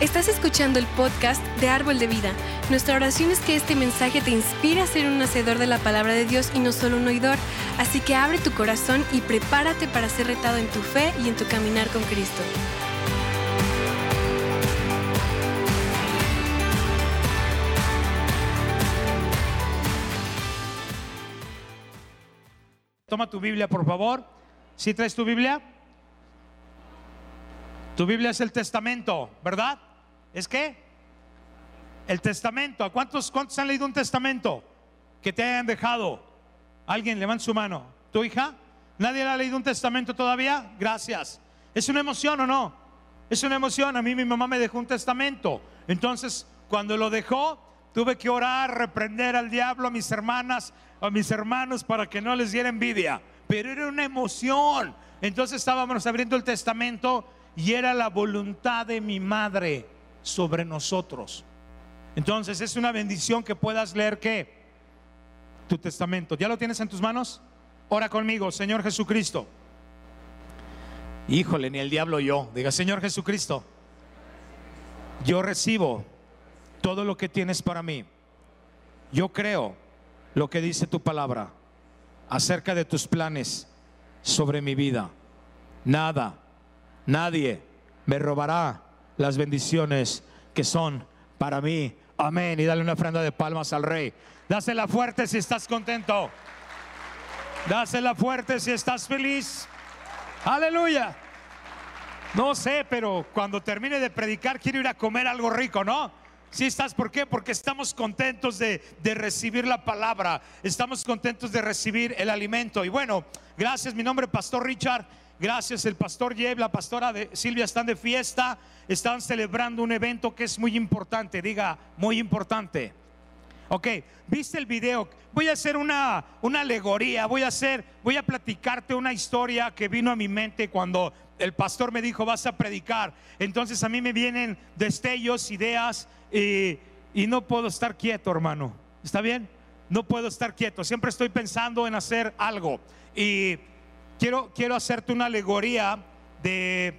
Estás escuchando el podcast de Árbol de Vida. Nuestra oración es que este mensaje te inspire a ser un hacedor de la palabra de Dios y no solo un oidor. Así que abre tu corazón y prepárate para ser retado en tu fe y en tu caminar con Cristo. Toma tu Biblia, por favor. ¿Sí traes tu Biblia? Tu Biblia es el testamento, ¿verdad? ¿Es qué? El testamento. ¿A cuántos, cuántos han leído un testamento que te hayan dejado? Alguien, levanta su mano. ¿Tu hija? ¿Nadie ha leído un testamento todavía? Gracias. ¿Es una emoción o no? Es una emoción. A mí mi mamá me dejó un testamento. Entonces, cuando lo dejó, tuve que orar, reprender al diablo, a mis hermanas, a mis hermanos para que no les diera envidia. Pero era una emoción. Entonces estábamos abriendo el testamento y era la voluntad de mi madre sobre nosotros. Entonces es una bendición que puedas leer que tu testamento. ¿Ya lo tienes en tus manos? Ora conmigo, Señor Jesucristo. Híjole, ni el diablo yo. Diga, Señor Jesucristo, yo recibo todo lo que tienes para mí. Yo creo lo que dice tu palabra acerca de tus planes sobre mi vida. Nada nadie me robará las bendiciones que son para mí. Amén. Y dale una ofrenda de palmas al rey. Dásela fuerte si estás contento. Dásela fuerte si estás feliz. Aleluya. No sé, pero cuando termine de predicar quiero ir a comer algo rico, ¿no? Si estás, ¿por qué? Porque estamos contentos de, de, recibir la palabra, estamos contentos de recibir el alimento. Y bueno, gracias, mi nombre es Pastor Richard. Gracias, el pastor Jeb, la pastora Silvia están de fiesta, están celebrando un evento que es muy importante, diga, muy importante. Ok, viste el video. Voy a hacer una, una alegoría, voy a hacer, voy a platicarte una historia que vino a mi mente cuando el pastor me dijo vas a predicar. Entonces a mí me vienen destellos, ideas y, y no puedo estar quieto, hermano. ¿Está bien? No puedo estar quieto. Siempre estoy pensando en hacer algo. Y quiero, quiero hacerte una alegoría de,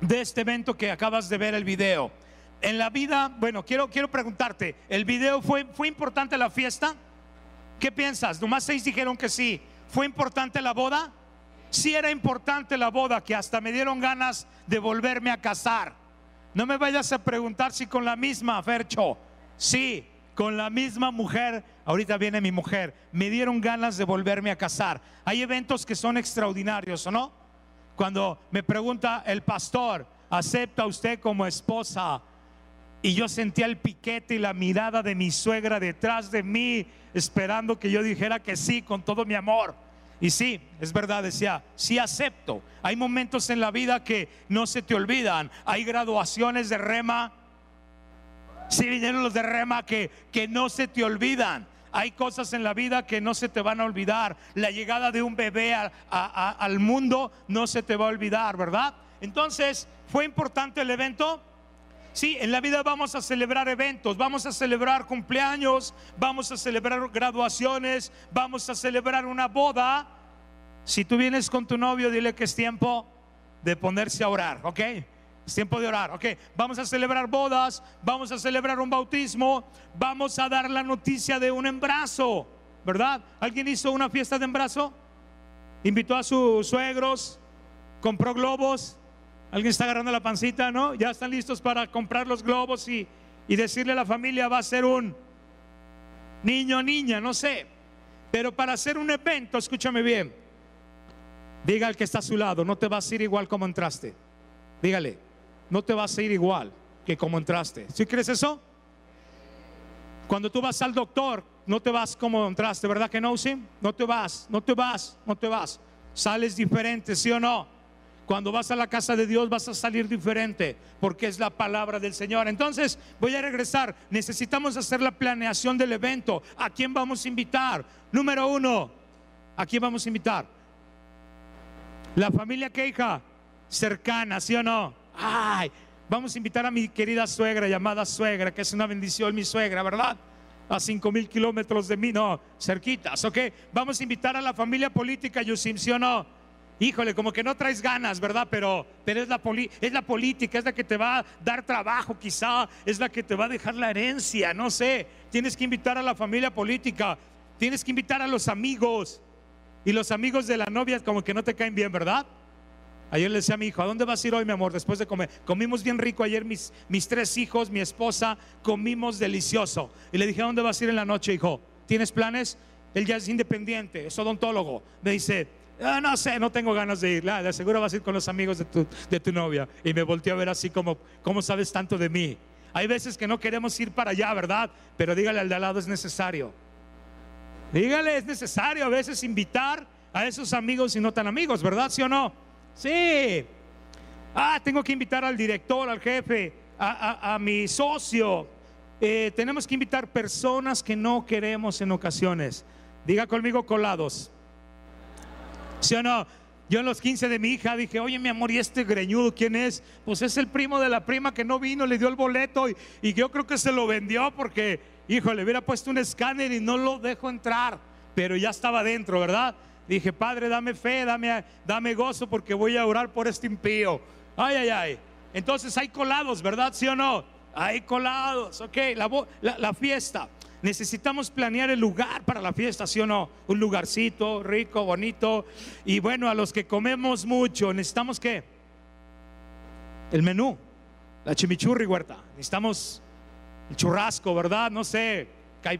de este evento que acabas de ver el video. En la vida, bueno, quiero, quiero preguntarte, ¿el video fue, fue importante la fiesta? ¿Qué piensas? Nomás seis dijeron que sí. ¿Fue importante la boda? Sí era importante la boda, que hasta me dieron ganas de volverme a casar. No me vayas a preguntar si con la misma, Fercho. Sí, con la misma mujer, ahorita viene mi mujer, me dieron ganas de volverme a casar. Hay eventos que son extraordinarios, ¿o no? Cuando me pregunta el pastor, ¿acepta usted como esposa? Y yo sentía el piquete y la mirada de mi suegra detrás de mí, esperando que yo dijera que sí con todo mi amor. Y sí, es verdad, decía, sí acepto. Hay momentos en la vida que no se te olvidan. Hay graduaciones de rema si vinieron los de rema que, que no se te olvidan. Hay cosas en la vida que no se te van a olvidar. La llegada de un bebé al mundo no se te va a olvidar, ¿verdad? Entonces, ¿fue importante el evento? Sí, en la vida vamos a celebrar eventos, vamos a celebrar cumpleaños, vamos a celebrar graduaciones, vamos a celebrar una boda. Si tú vienes con tu novio, dile que es tiempo de ponerse a orar, ¿ok? Es tiempo de orar. Ok, vamos a celebrar bodas, vamos a celebrar un bautismo, vamos a dar la noticia de un embarazo, ¿verdad? ¿Alguien hizo una fiesta de embarazo? Invitó a sus suegros, compró globos. ¿Alguien está agarrando la pancita, no? Ya están listos para comprar los globos y, y decirle a la familia va a ser un niño, niña, no sé. Pero para hacer un evento, escúchame bien, diga al que está a su lado, no te vas a ir igual como entraste. Dígale, no te vas a ir igual que como entraste. ¿Sí crees eso? Cuando tú vas al doctor, no te vas como entraste, ¿verdad que no? Sí, no te vas, no te vas, no te vas. Sales diferente, ¿sí o no? Cuando vas a la casa de Dios vas a salir diferente porque es la palabra del Señor. Entonces voy a regresar. Necesitamos hacer la planeación del evento. ¿A quién vamos a invitar? Número uno, ¿a quién vamos a invitar? La familia Keija, cercana, ¿sí o no? Ay, vamos a invitar a mi querida suegra, llamada suegra, que es una bendición mi suegra, ¿verdad? A cinco mil kilómetros de mí, no, cerquitas, ¿ok? Vamos a invitar a la familia política Yusim, ¿sí o no? híjole, como que no traes ganas, ¿verdad? Pero, pero es, la es la política, es la que te va a dar trabajo quizá, es la que te va a dejar la herencia, no sé. Tienes que invitar a la familia política, tienes que invitar a los amigos. Y los amigos de la novia como que no te caen bien, ¿verdad? Ayer le decía a mi hijo, ¿a dónde vas a ir hoy, mi amor? Después de comer. Comimos bien rico ayer, mis, mis tres hijos, mi esposa, comimos delicioso. Y le dije, ¿a dónde vas a ir en la noche, hijo? ¿Tienes planes? Él ya es independiente, es odontólogo. Me dice, ah, no sé, no tengo ganas de ir. La, le aseguro vas a ir con los amigos de tu, de tu novia. Y me volteó a ver así como, ¿cómo sabes tanto de mí? Hay veces que no queremos ir para allá, ¿verdad? Pero dígale al de al lado, es necesario. Dígale, es necesario a veces invitar a esos amigos y no tan amigos, ¿verdad? ¿Sí o no? Sí. Ah, tengo que invitar al director, al jefe, a, mi socio. Eh, tenemos que invitar personas que no queremos en ocasiones. Diga conmigo colados. ¿Sí o no? Yo en los 15 de mi hija dije, oye mi amor, ¿y este greñudo quién es? Pues es el primo de la prima que no vino, le dio el boleto y, y yo creo que se lo vendió porque, hijo, le hubiera puesto un escáner y no lo dejo entrar, pero ya estaba dentro, ¿verdad? Dije, Padre, dame fe, dame, dame gozo porque voy a orar por este impío. Ay, ay, ay. Entonces hay colados, ¿verdad? ¿Sí o no? Hay colados, ok. La, la, fiesta. Necesitamos planear el lugar para la fiesta, ¿sí o no? Un lugarcito rico, bonito. Y bueno, a los que comemos mucho, necesitamos qué? El menú, la chimichurri huerta. Necesitamos el churrasco, ¿verdad? No sé.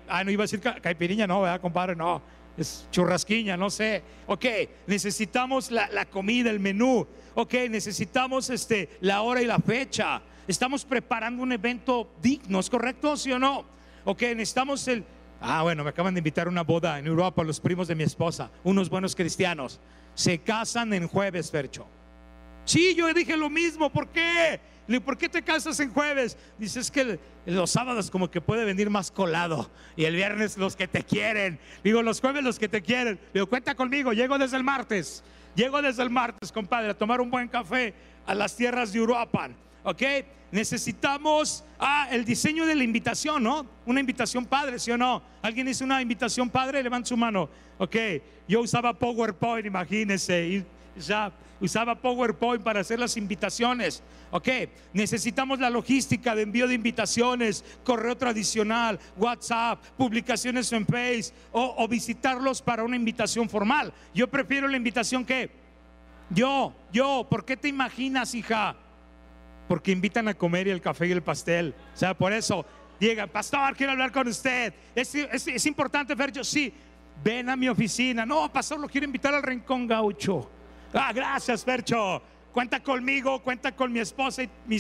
Ah, no iba a decir caipiriña, no, ¿verdad, compadre? No es churrasquiña, no sé. Ok, necesitamos la, comida, el menú. Ok, necesitamos este, la hora y la fecha. Estamos preparando un evento digno, ¿es correcto? ¿Sí o no? Ok, necesitamos el... Ah, bueno, me acaban de invitar a una boda en Europa, los primos de mi esposa, unos buenos cristianos. Se casan en jueves, Fercho. Sí, yo dije lo mismo, ¿por qué? ¿Por qué te casas en jueves? Dice, es que los sábados como que puede venir más colado. Y el viernes los que te quieren. Digo, los jueves los que te quieren. Digo, cuenta conmigo, llego desde el martes. Llego desde el martes, compadre, a tomar un buen café a las tierras de Uruapan. ¿Ok? Necesitamos, ah, el diseño de la invitación, ¿no? Una invitación padre, ¿sí o no? ¿Alguien hizo una invitación padre? Levanta su mano. Ok, yo usaba PowerPoint, imagínense. Y ya usaba PowerPoint para hacer las invitaciones. Ok, necesitamos la logística de envío de invitaciones, correo tradicional, WhatsApp, publicaciones en Face o, visitarlos para una invitación formal. Yo prefiero la invitación que yo, yo, ¿por qué te imaginas, hija? Porque invitan a comer y el café y el pastel. O sea, por eso llega, pastor, quiero hablar con usted. Es, es importante ver, yo sí, ven a mi oficina. No, pastor, lo quiero invitar al Rincón Gaucho. Ah, gracias, Percho. Cuenta conmigo, cuenta con mi esposa y mi,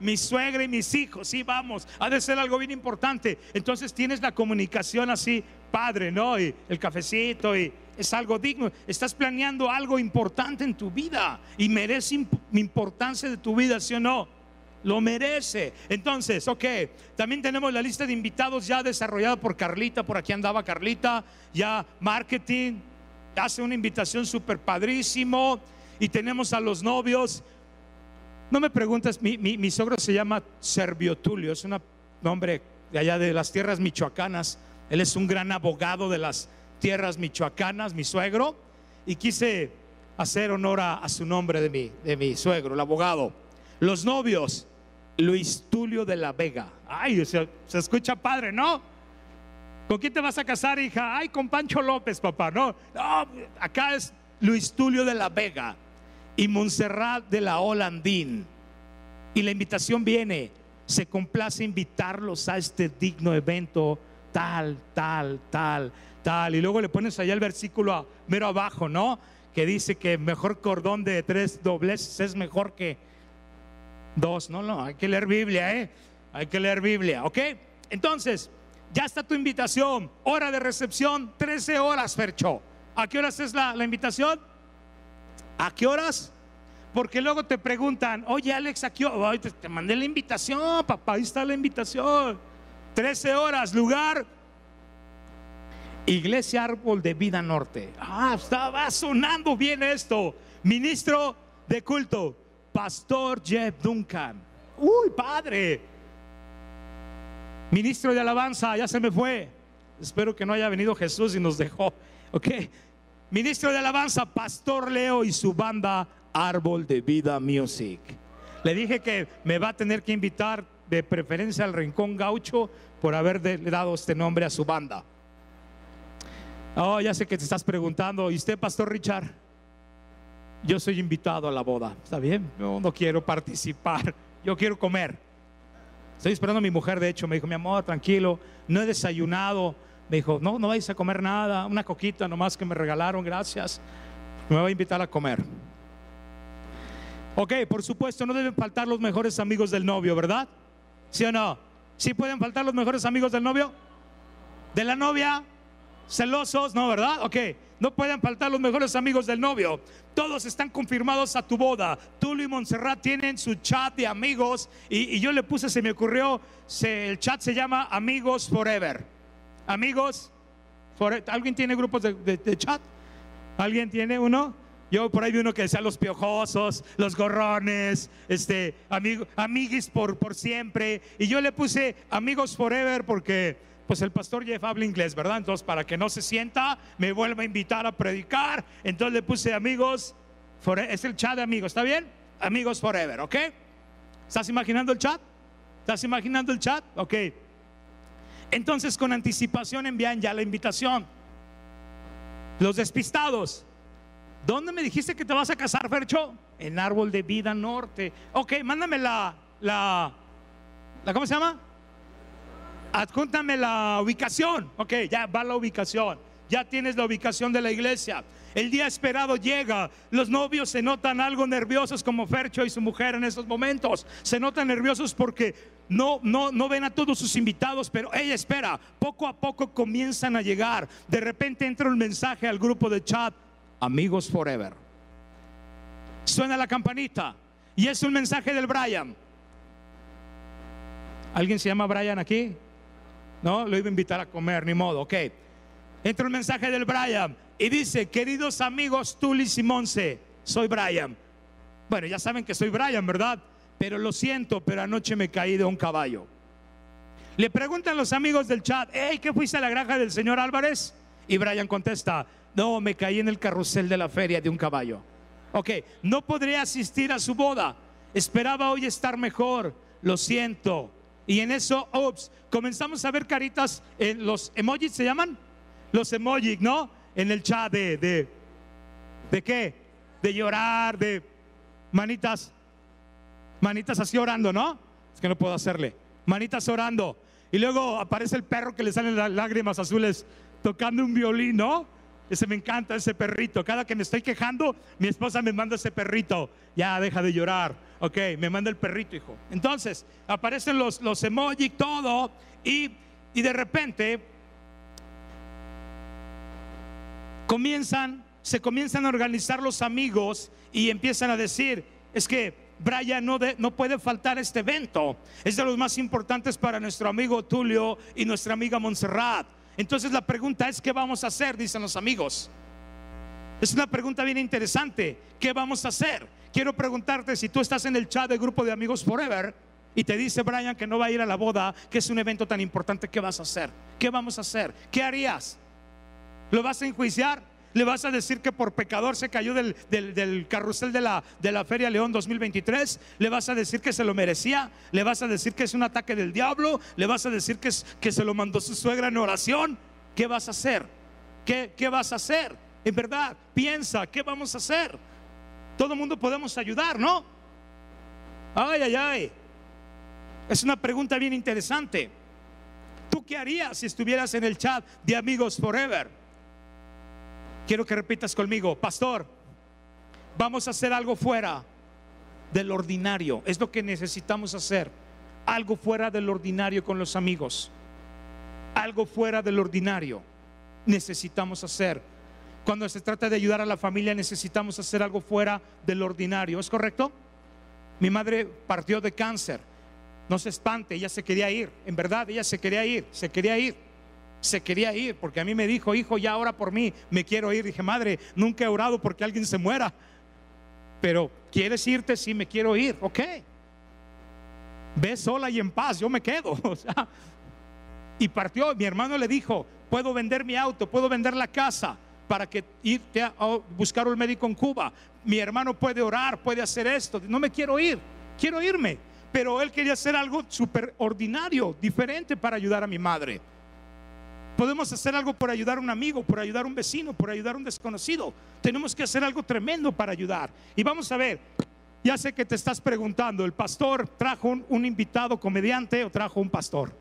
mi suegra y mis hijos. Sí, vamos, ha de ser algo bien importante. Entonces tienes la comunicación así, padre, ¿no? Y el cafecito y es algo digno. Estás planeando algo importante en tu vida y merece importancia de tu vida, ¿sí o no? Lo merece. Entonces, ok, también tenemos la lista de invitados ya desarrollada por Carlita, por aquí andaba Carlita, ya marketing, hace una invitación súper padrísimo y tenemos a los novios. No me preguntas, mi, mi, sogro se llama Servio Tulio, es un nombre de allá de las tierras michoacanas. Él es un gran abogado de las tierras michoacanas, mi suegro, y quise hacer honor a, su nombre de mi, de mi suegro, el abogado. Los novios, Luis Tulio de la Vega. Ay, se escucha padre, ¿no? ¿Con quién te vas a casar, hija? Ay, con Pancho López, papá. No, acá es Luis Tulio de la Vega y Montserrat de la Holandín. Y la invitación viene, se complace invitarlos a este digno evento, tal, tal, tal, tal. Y luego le pones allá el versículo mero abajo, ¿no? Que dice que mejor cordón de tres dobleces es mejor que dos. No, no, hay que leer Biblia, ¿eh? Hay que leer Biblia, ¿ok? Entonces, ya está tu invitación. Hora de recepción, 13 horas, Fercho. ¿A qué horas es la, invitación? ¿A qué horas? Porque luego te preguntan, oye Alex, ¿a qué hora? te, mandé la invitación, papá, ahí está la invitación. 13 horas, lugar. Iglesia Árbol de Vida Norte. Ah, estaba sonando bien esto. Ministro de culto, Pastor Jeff Duncan. Uy, padre. Ministro de alabanza, ya se me fue. Espero que no haya venido Jesús y nos dejó. Ok. ministro de alabanza, Pastor Leo y su banda Árbol de Vida Music. Le dije que me va a tener que invitar de preferencia al Rincón Gaucho por haber dado este nombre a su banda. Oh, ya sé que te estás preguntando, ¿y usted, Pastor Richard? Yo soy invitado a la boda. ¿Está bien? No, no quiero participar. Yo quiero comer. Estoy esperando a mi mujer, de hecho, me dijo, mi amor, tranquilo, no he desayunado. Me dijo, no, no vais a comer nada, una coquita nomás que me regalaron, gracias. Me va a invitar a comer. Ok, por supuesto, no deben faltar los mejores amigos del novio, ¿verdad? ¿Sí o no? ¿Sí pueden faltar los mejores amigos del novio? ¿De la novia? ¿Celosos? No, ¿verdad? Ok, no pueden faltar los mejores amigos del novio. Todos están confirmados a tu boda. Tulio y Montserrat tienen su chat de amigos y, yo le puse, se me ocurrió, el chat se llama Amigos Forever. Amigos, forever. ¿alguien tiene grupos de chat? ¿Alguien tiene uno? Yo por ahí vi uno que decía los piojosos, los gorrones, este, amiguis por, por siempre. Y yo le puse amigos forever porque pues el pastor Jeff habla inglés, ¿verdad? Entonces para que no se sienta, me vuelva a invitar a predicar. Entonces le puse amigos, forever. es el chat de amigos, ¿está bien? Amigos forever, ¿ok? ¿Estás imaginando el chat? ¿Estás imaginando el chat? Ok. Entonces con anticipación envían ya la invitación. Los despistados, ¿Dónde me dijiste que te vas a casar, Fercho? En Árbol de Vida Norte. Ok, mándame la, la, la ¿cómo se llama? Adjúntame la ubicación. Ok, ya va la ubicación. Ya tienes la ubicación de la iglesia. El día esperado llega. Los novios se notan algo nerviosos como Fercho y su mujer en esos momentos. Se notan nerviosos porque no, no, no ven a todos sus invitados, pero ella espera. Poco a poco comienzan a llegar. De repente entra un mensaje al grupo de chat amigos forever. Suena la campanita y es un mensaje del Brian. ¿Alguien se llama Brian aquí? No, lo iba a invitar a comer, ni modo, ok. Entra un mensaje del Brian y dice, queridos amigos Tulis y Monse, soy Brian. Bueno, ya saben que soy Brian, ¿verdad? Pero lo siento, pero anoche me caí de un caballo. Le preguntan los amigos del chat, hey, ¿qué fuiste a la granja del señor Álvarez? Y Brian contesta, no, me caí en el carrusel de la feria de un caballo. Ok, no podré asistir a su boda. Esperaba hoy estar mejor. Lo siento. Y en eso, ups, comenzamos a ver caritas en los emojis, ¿se llaman? Los emojis, ¿no? En el chat de, de, ¿de qué? De llorar, de manitas, manitas así orando, ¿no? Es que no puedo hacerle. Manitas orando. Y luego aparece el perro que le salen las lágrimas azules tocando un violín, ¿no? Ese me encanta, ese perrito. Cada que me estoy quejando, mi esposa me manda ese perrito. Ya, deja de llorar. Ok, me manda el perrito, hijo. Entonces, aparecen los, los emoji, todo. Y, y de repente, comienzan, se comienzan a organizar los amigos y empiezan a decir, es que Brian no, no puede faltar este evento. Es de los más importantes para nuestro amigo Tulio y nuestra amiga Montserrat. Entonces la pregunta es, ¿qué vamos a hacer? Dicen los amigos. Es una pregunta bien interesante. ¿Qué vamos a hacer? Quiero preguntarte si tú estás en el chat del grupo de amigos Forever y te dice Brian que no va a ir a la boda, que es un evento tan importante, ¿qué vas a hacer? ¿Qué vamos a hacer? ¿Qué harías? ¿Lo vas a enjuiciar? ¿Le vas a decir que por pecador se cayó del, carrusel de la, de la Feria León 2023? ¿Le vas a decir que se lo merecía? ¿Le vas a decir que es un ataque del diablo? ¿Le vas a decir que, es, que se lo mandó su suegra en oración? ¿Qué vas a hacer? ¿Qué, ¿Qué vas a hacer? En verdad, piensa, ¿qué vamos a hacer? Todo el mundo podemos ayudar, ¿no? Ay, ay, ay. Es una pregunta bien interesante. ¿Tú qué harías si estuvieras en el chat de Amigos Forever? Quiero que repitas conmigo, pastor, vamos a hacer algo fuera del ordinario. Es lo que necesitamos hacer. Algo fuera del ordinario con los amigos. Algo fuera del ordinario necesitamos hacer. Cuando se trata de ayudar a la familia necesitamos hacer algo fuera del ordinario. ¿Es correcto? Mi madre partió de cáncer. No se espante, ella se quería ir. En verdad, ella se quería ir, se quería ir se quería ir, porque a mí me dijo, hijo, ya ora por mí, me quiero ir. Dije, madre, nunca he orado porque alguien se muera. Pero, ¿quieres irte? Sí, me quiero ir. Ok. Ve sola y en paz, yo me quedo. y partió, mi hermano le dijo, puedo vender mi auto, puedo vender la casa para que irte a, buscar un médico en Cuba. Mi hermano puede orar, puede hacer esto. No me quiero ir, quiero irme. Pero él quería hacer algo súper ordinario, diferente para ayudar a mi madre. Podemos hacer algo por ayudar a un amigo, por ayudar a un vecino, por ayudar a un desconocido. Tenemos que hacer algo tremendo para ayudar. Y vamos a ver, ya sé que te estás preguntando, ¿el pastor trajo un, un invitado comediante o trajo un pastor?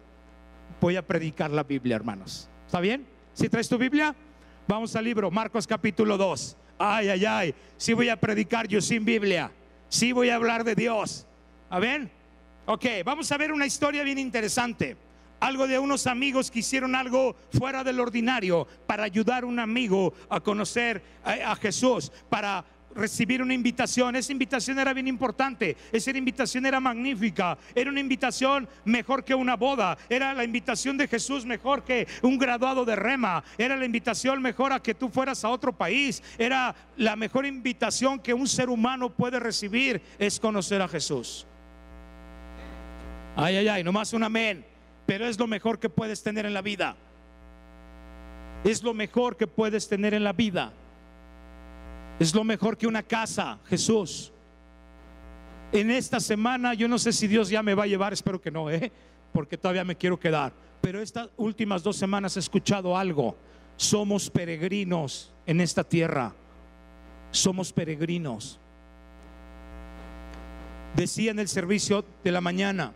Voy a predicar la Biblia, hermanos. ¿Está bien? Si traes tu Biblia, vamos al libro, Marcos capítulo 2. Ay, ay, ay, sí voy a predicar yo sin Biblia. Sí voy a hablar de Dios. ¿A ver? Ok, vamos a ver una historia bien interesante. Algo de unos amigos que hicieron algo fuera del ordinario para ayudar a un amigo a conocer a, a Jesús, para recibir una invitación. Esa invitación era bien importante. Esa invitación era magnífica. Era una invitación mejor que una boda. Era la invitación de Jesús mejor que un graduado de rema. Era la invitación mejor a que tú fueras a otro país. Era la mejor invitación que un ser humano puede recibir es conocer a Jesús. Ay, ay, ay, nomás un amén. Pero es lo mejor que puedes tener en la vida. Es lo mejor que puedes tener en la vida. Es lo mejor que una casa, Jesús. En esta semana, yo no sé si Dios ya me va a llevar, espero que no, ¿eh? porque todavía me quiero quedar. Pero estas últimas dos semanas he escuchado algo. Somos peregrinos en esta tierra. Somos peregrinos. Decía en el servicio de la mañana,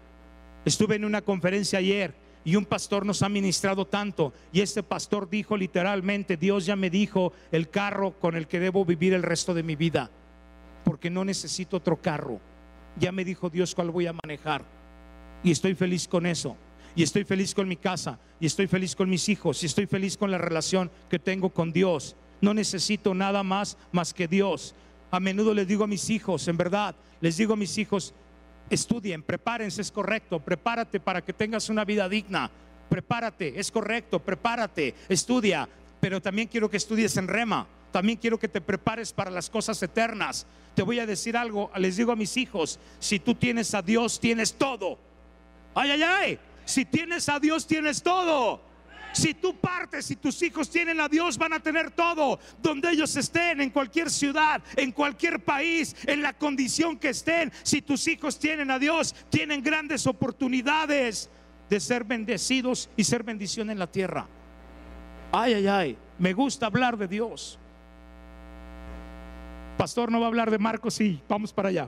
estuve en una conferencia ayer y un pastor nos ha ministrado tanto y este pastor dijo literalmente, Dios ya me dijo el carro con el que debo vivir el resto de mi vida, porque no necesito otro carro. Ya me dijo Dios cuál voy a manejar y estoy feliz con eso. Y estoy feliz con mi casa, y estoy feliz con mis hijos, y estoy feliz con la relación que tengo con Dios. No necesito nada más más que Dios. A menudo les digo a mis hijos, en verdad, les digo a mis hijos, estudien, prepárense, es correcto, prepárate para que tengas una vida digna, prepárate, es correcto, prepárate, estudia, pero también quiero que estudies en rema, también quiero que te prepares para las cosas eternas. Te voy a decir algo, les digo a mis hijos, si tú tienes a Dios, tienes todo. Ay, ay, ay, si tienes a Dios, tienes todo. Si tú partes y tus hijos tienen a Dios, van a tener todo. Donde ellos estén, en cualquier ciudad, en cualquier país, en la condición que estén. Si tus hijos tienen a Dios, tienen grandes oportunidades de ser bendecidos y ser bendición en la tierra. Ay, ay, ay. Me gusta hablar de Dios. Pastor no va a hablar de Marcos, sí, vamos para allá.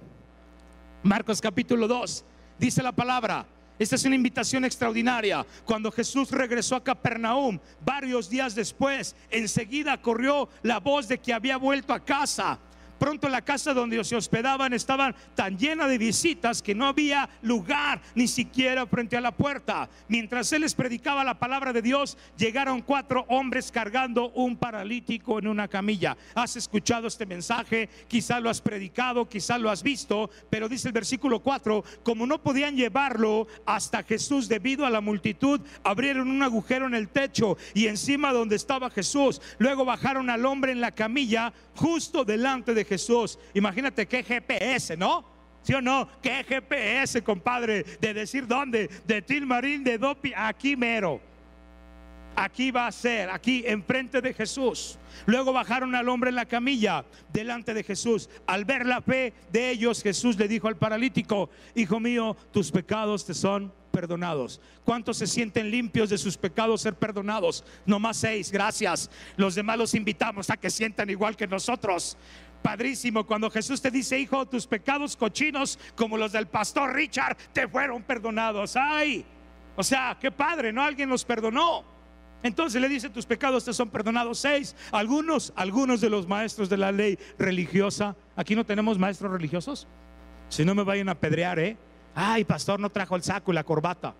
Marcos capítulo 2. Dice la palabra. Esta es una invitación extraordinaria. Cuando Jesús regresó a Capernaum, varios días después, enseguida corrió la voz de que había vuelto a casa. Pronto la casa donde se hospedaban estaba tan llena de visitas que no había lugar ni siquiera frente a la puerta. Mientras él les predicaba la palabra de Dios, llegaron cuatro hombres cargando un paralítico en una camilla. Has escuchado este mensaje, quizá lo has predicado, quizá lo has visto, pero dice el versículo 4, como no podían llevarlo hasta Jesús debido a la multitud, abrieron un agujero en el techo y encima donde estaba Jesús, luego bajaron al hombre en la camilla justo delante de Jesús. Imagínate qué GPS, ¿no? ¿Sí o no? ¿Qué GPS, compadre? De decir dónde, de Tilmarín, de Dopi, aquí mero. Aquí va a ser, aquí enfrente de Jesús. Luego bajaron al hombre en la camilla delante de Jesús. Al ver la fe de ellos, Jesús le dijo al paralítico, hijo mío, tus pecados te son perdonados. ¿Cuántos se sienten limpios de sus pecados ser perdonados? No más seis, gracias. Los demás los invitamos a que sientan igual que nosotros. Padrísimo, cuando Jesús te dice, hijo, tus pecados cochinos, como los del pastor Richard, te fueron perdonados. Ay, o sea, qué padre, ¿no? Alguien los perdonó. Entonces le dice, tus pecados te son perdonados. Seis, algunos, algunos de los maestros de la ley religiosa. Aquí no tenemos maestros religiosos. Si no me vayan a pedrear, ¿eh? Ay, pastor, no trajo el saco y la corbata.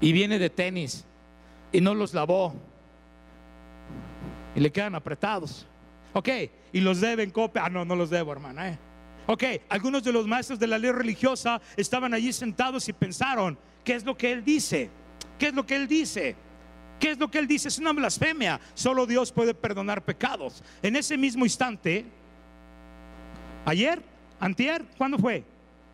Y viene de tenis y no los lavó. Y le quedan apretados. Ok, y los deben copia. Ah, no, no los debo, hermana. ¿eh? Ok, algunos de los maestros de la ley religiosa estaban allí sentados y pensaron, ¿qué es lo que él dice? ¿Qué es lo que él dice? ¿Qué es lo que él dice? Es una blasfemia. Solo Dios puede perdonar pecados. En ese mismo instante, ayer, antier, ¿cuándo fue?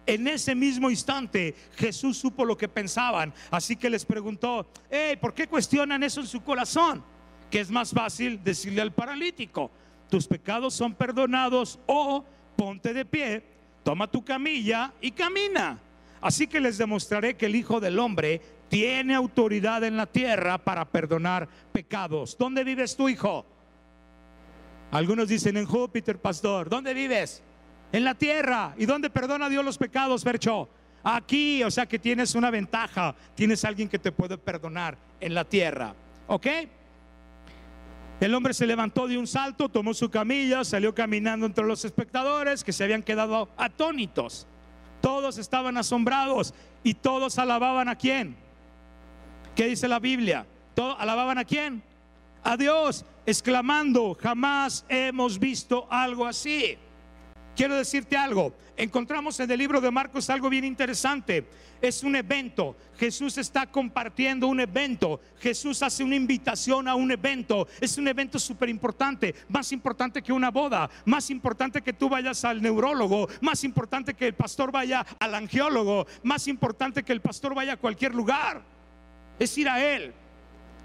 En ese mismo instante Jesús supo lo que pensaban, así que les preguntó, hey, ¿por qué cuestionan eso en su corazón? que es más fácil decirle al paralítico, tus pecados son perdonados o ponte de pie, toma tu camilla y camina. Así que les demostraré que el Hijo del Hombre tiene autoridad en la tierra para perdonar pecados. ¿Dónde vives tu hijo? Algunos dicen en Júpiter, pastor. ¿Dónde vives? En la tierra. ¿Y dónde perdona Dios los pecados, Fercho? Aquí, o sea que tienes una ventaja. Tienes alguien que te puede perdonar en la tierra. ¿Ok? El hombre se levantó de un salto, tomó su camilla, salió caminando entre los espectadores que se habían quedado atónitos. Todos estaban asombrados y todos alababan a quién. ¿Qué dice la Biblia? ¿Todos alababan a quién? A Dios, exclamando, jamás hemos visto algo así. Quiero decirte algo. Encontramos en el libro de Marcos algo bien interesante. Es un evento. Jesús está compartiendo un evento. Jesús hace una invitación a un evento. Es un evento súper importante. Más importante que una boda. Más importante que tú vayas al neurólogo. Más importante que el pastor vaya al angiólogo. Más importante que el pastor vaya a cualquier lugar. Es ir a Él.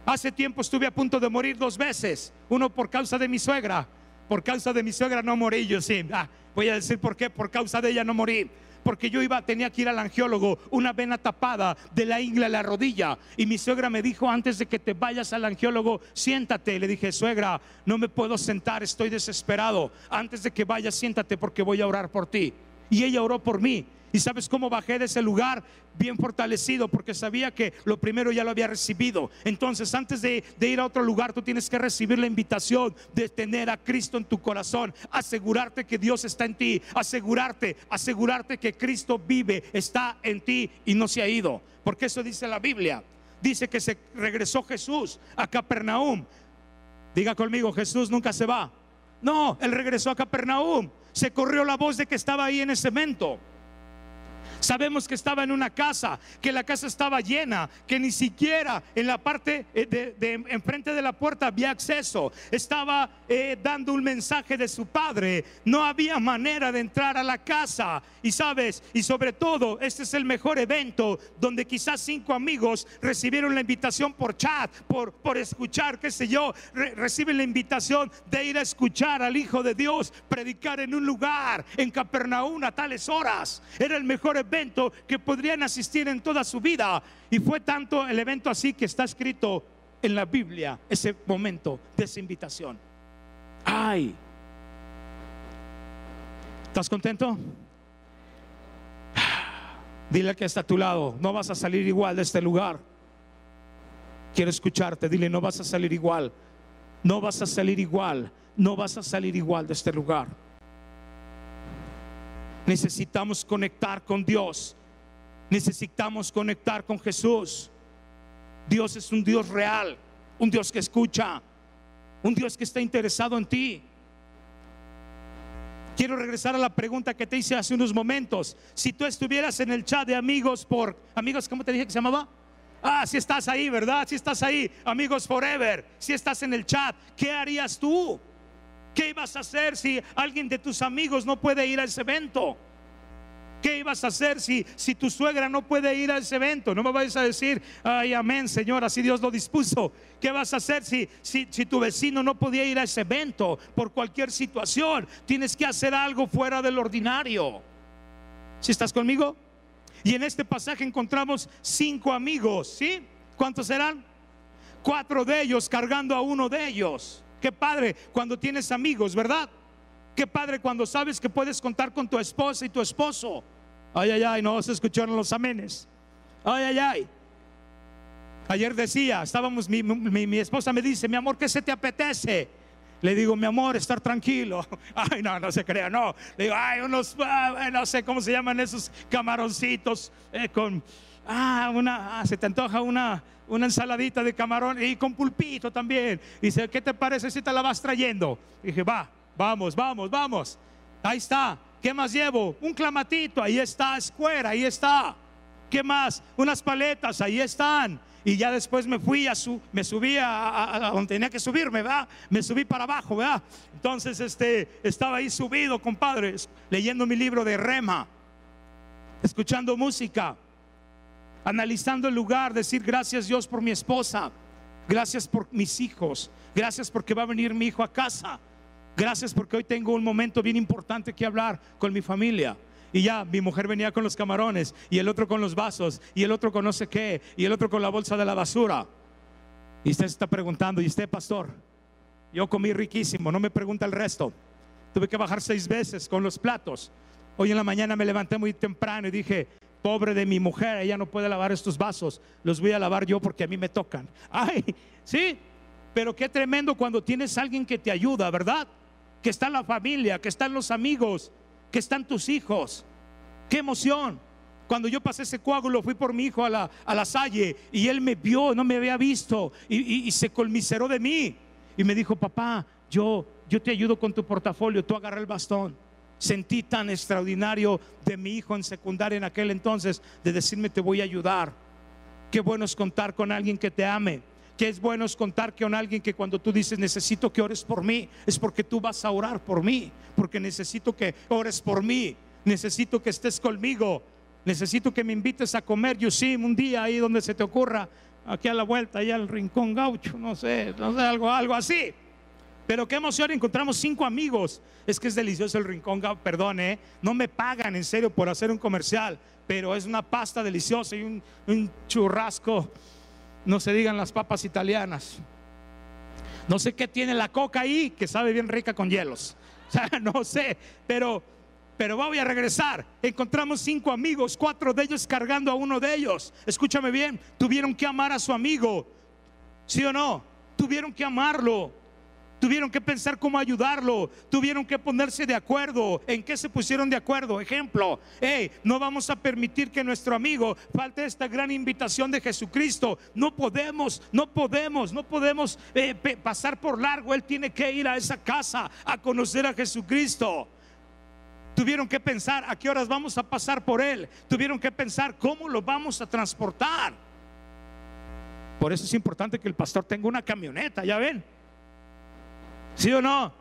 Hace tiempo estuve a punto de morir dos veces. Uno por causa de mi suegra. Por causa de mi suegra no morí yo, sí. Ah, voy a decir por qué. Por causa de ella no morí. Porque yo iba, tenía que ir al angiólogo, una vena tapada de la ingle a la rodilla. Y mi suegra me dijo, antes de que te vayas al angiólogo, siéntate. Le dije, suegra, no me puedo sentar, estoy desesperado. Antes de que vayas, siéntate porque voy a orar por ti. Y ella oró por mí. ¿Y sabes cómo bajé de ese lugar? Bien fortalecido, porque sabía que lo primero ya lo había recibido. Entonces, antes de, ir a otro lugar, tú tienes que recibir la invitación de tener a Cristo en tu corazón, asegurarte que Dios está en ti, asegurarte, asegurarte que Cristo vive, está en ti y no se ha ido. Porque eso dice la Biblia. Dice que se regresó Jesús a Capernaum. Diga conmigo, Jesús nunca se va. No, él regresó a Capernaum. Se corrió la voz de que estaba ahí en ese evento. Sabemos que estaba en una casa, que la casa estaba llena, que ni siquiera en la parte eh, de, enfrente de la puerta había acceso. Estaba eh, dando un mensaje de su padre. No había manera de entrar a la casa. Y sabes, y sobre todo, este es el mejor evento donde quizás cinco amigos recibieron la invitación por chat, por, por escuchar, qué sé yo, reciben la invitación de ir a escuchar al Hijo de Dios predicar en un lugar, en Capernaum a tales horas. Era el mejor evento evento que podrían asistir en toda su vida. Y fue tanto el evento así que está escrito en la Biblia ese momento de esa invitación. Ay, ¿estás contento? Dile que está a tu lado, no vas a salir igual de este lugar. Quiero escucharte, dile, no vas a salir igual, no vas a salir igual, no vas a salir igual de este lugar. Necesitamos conectar con Dios. Necesitamos conectar con Jesús. Dios es un Dios real, un Dios que escucha, un Dios que está interesado en ti. Quiero regresar a la pregunta que te hice hace unos momentos. Si tú estuvieras en el chat de amigos por amigos, ¿cómo te dije que se llamaba? Ah, si estás ahí, ¿verdad? Si estás ahí, amigos forever. Si estás en el chat, ¿qué harías tú? ¿Qué ibas a hacer si alguien de tus amigos no puede ir a ese evento? ¿Qué ibas a hacer si, si tu suegra no puede ir a ese evento? No me vayas a decir, ay, amén, Señor, así Dios lo dispuso. ¿Qué vas a hacer si, si, si tu vecino no podía ir a ese evento por cualquier situación? Tienes que hacer algo fuera del ordinario. ¿Si estás conmigo? Y en este pasaje encontramos cinco amigos, ¿sí? ¿Cuántos eran? Cuatro de ellos cargando a uno de ellos. Qué padre cuando tienes amigos, ¿verdad? Qué padre cuando sabes que puedes contar con tu esposa y tu esposo. Ay, ay, ay, no se escucharon los amenes. Ay, ay, ay. Ayer decía, estábamos, mi, mi, esposa me dice, mi amor, ¿qué se te apetece? Le digo, mi amor, estar tranquilo. Ay, no, no se crea, no. Le digo, ay, unos, ah, no sé cómo se llaman esos camaroncitos eh, con, ah, una, ah, se te antoja una, una ensaladita de camarón y con pulpito también. Dice, ¿qué te parece si te la vas trayendo? dije, va, vamos, vamos, vamos. Ahí está. ¿Qué más llevo? Un clamatito, ahí está, escuera, ahí está. ¿Qué más? Unas paletas, ahí están. Y ya después me fui a su, me subí a, donde tenía que subirme, ¿verdad? Me subí para abajo, ¿verdad? Entonces, este, estaba ahí subido, compadre, leyendo mi libro de Rema, escuchando música analizando el lugar, decir gracias Dios por mi esposa. Gracias por mis hijos. Gracias porque va a venir mi hijo a casa. Gracias porque hoy tengo un momento bien importante que hablar con mi familia. Y ya mi mujer venía con los camarones y el otro con los vasos y el otro con no sé qué y el otro con la bolsa de la basura. Y usted se está preguntando, ¿y usted, pastor? Yo comí riquísimo, no me pregunta el resto. Tuve que bajar seis veces con los platos. Hoy en la mañana me levanté muy temprano y dije, pobre de mi mujer, ella no puede lavar estos vasos, los voy a lavar yo porque a mí me tocan. Ay, sí, pero qué tremendo cuando tienes alguien que te ayuda, ¿verdad? Que está la familia, que están los amigos, que están tus hijos. Qué emoción. Cuando yo pasé ese coágulo, fui por mi hijo a la, a la salle y él me vio, no me había visto y, se colmiseró de mí. Y me dijo, papá, yo, yo te ayudo con tu portafolio, tú agarra el bastón. Sentí tan extraordinario de mi hijo en secundaria en aquel entonces de decirme te voy a ayudar. Qué bueno es contar con alguien que te ame. Qué es bueno es contar con alguien que cuando tú dices necesito que ores por mí, es porque tú vas a orar por mí, porque necesito que ores por mí, necesito que estés conmigo, necesito que me invites a comer, yo sí, un día ahí donde se te ocurra, aquí a la vuelta, allá al rincón gaucho, no sé, no sé, algo, algo así. Pero qué emoción, encontramos cinco amigos. Es que es delicioso el rincón, perdón, ¿eh? no me pagan en serio por hacer un comercial, pero es una pasta deliciosa y un, churrasco, no se digan las papas italianas. No sé qué tiene la coca ahí, que sabe bien rica con hielos. O sea, no sé, pero, pero voy a regresar. Encontramos cinco amigos, cuatro de ellos cargando a uno de ellos. Escúchame bien, tuvieron que amar a su amigo. ¿Sí o no? Tuvieron que amarlo. Tuvieron que pensar cómo ayudarlo. Tuvieron que ponerse de acuerdo. ¿En qué se pusieron de acuerdo? Ejemplo, hey, no vamos a permitir que nuestro amigo falte esta gran invitación de Jesucristo. No podemos, no podemos, no podemos eh, pasar por largo. Él tiene que ir a esa casa a conocer a Jesucristo. Tuvieron que pensar a qué horas vamos a pasar por Él. Tuvieron que pensar cómo lo vamos a transportar. Por eso es importante que el pastor tenga una camioneta, ya ven. ¿Sí o no?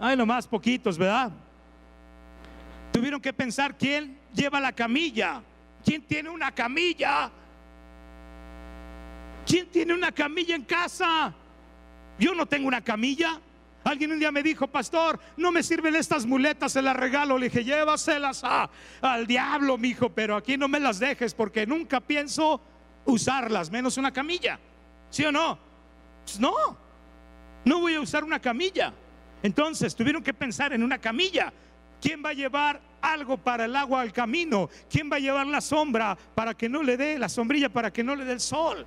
Hay nomás poquitos, ¿verdad? Tuvieron que pensar quién lleva la camilla. ¿Quién tiene una camilla? ¿Quién tiene una camilla en casa? Yo no tengo una camilla. Alguien un día me dijo, pastor, no me sirven estas muletas, se las regalo. Le dije, llévaselas al diablo, mijo, pero aquí no me las dejes porque nunca pienso usarlas, menos una camilla. ¿Sí o no? Pues no. No voy a usar una camilla. Entonces tuvieron que pensar en una camilla. ¿Quién va a llevar algo para el agua al camino? ¿Quién va a llevar la sombra para que no le dé la sombrilla para que no le dé el sol?